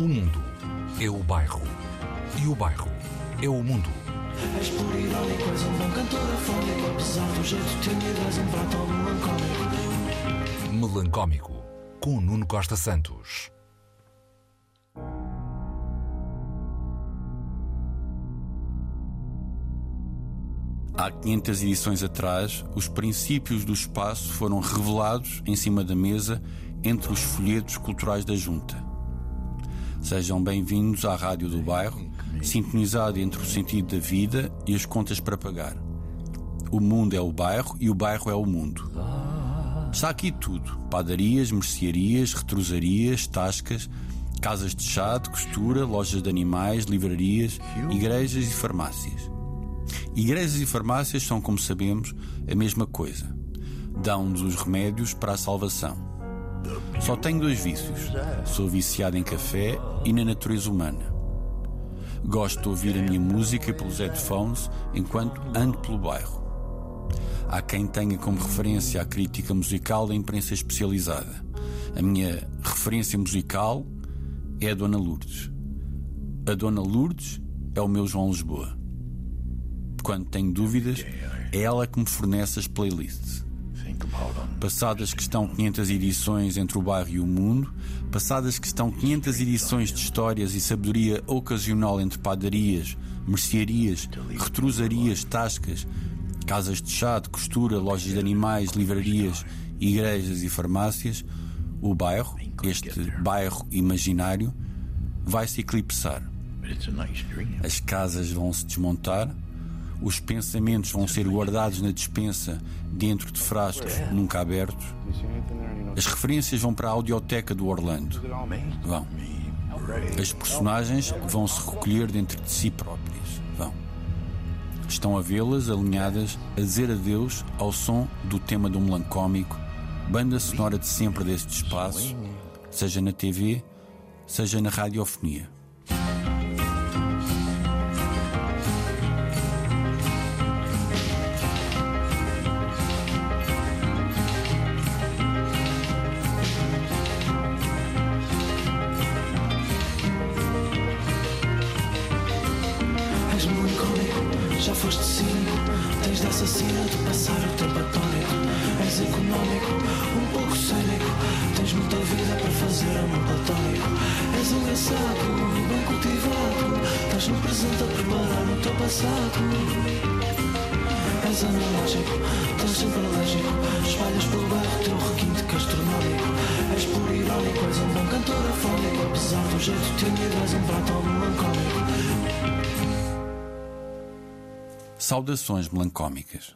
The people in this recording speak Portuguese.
O mundo é o bairro. E o bairro é o mundo. És puro irónico, és um bom cantor afónico Apesar do jeito tímido, és um prato melancólico Melancómico. Com Nuno Costa Santos. Há 500 edições atrás, os princípios do espaço foram revelados em cima da mesa entre os folhetos culturais da Junta. Sejam bem-vindos à Rádio do Bairro, sintonizado entre o sentido da vida e as contas para pagar. O mundo é o bairro e o bairro é o mundo. Está aqui tudo: padarias, mercearias, retrosarias, tascas, casas de chá, de costura, lojas de animais, livrarias, igrejas e farmácias. Igrejas e farmácias são, como sabemos, a mesma coisa. Dão-nos os remédios para a salvação. Só tenho dois vícios. Sou viciado em café e na natureza humana. Gosto de ouvir a minha música pelos headphones enquanto ando pelo bairro. Há quem tenha como referência a crítica musical da imprensa especializada. A minha referência musical é a Dona Lourdes. A Dona Lourdes é o meu João Lisboa. Quando tenho dúvidas, é ela que me fornece as playlists. Passadas que estão 500 edições entre o bairro e o mundo, passadas que estão 500 edições de histórias e sabedoria ocasional entre padarias, mercearias, retrosarias, tascas, casas de chá, de costura, lojas de animais, livrarias, igrejas e farmácias, o bairro, este bairro imaginário, vai se eclipsar. As casas vão se desmontar, os pensamentos vão ser guardados na despensa dentro de frascos nunca abertos. As referências vão para a audioteca do Orlando. Vão. As personagens vão se recolher dentro de si próprias. Vão. Estão a vê-las alinhadas a dizer adeus ao som do tema do melancómico, banda sonora de sempre deste espaço, seja na TV, seja na radiofonia. Já foste cínico Tens de assassino de passar o tempo atónico És económico, um pouco cénico. Tens muita vida para fazer amor platónico És engraçado, bem cultivado. Estás no presente a preparar o teu passado. És analógico, estás sempre alérgico. Espalhas pelo bairro teu requinte gastronómico. És puro irónico, és um bom cantor afónico. Apesar do jeito tímido, és um prato melancólico Saudações melancómicas.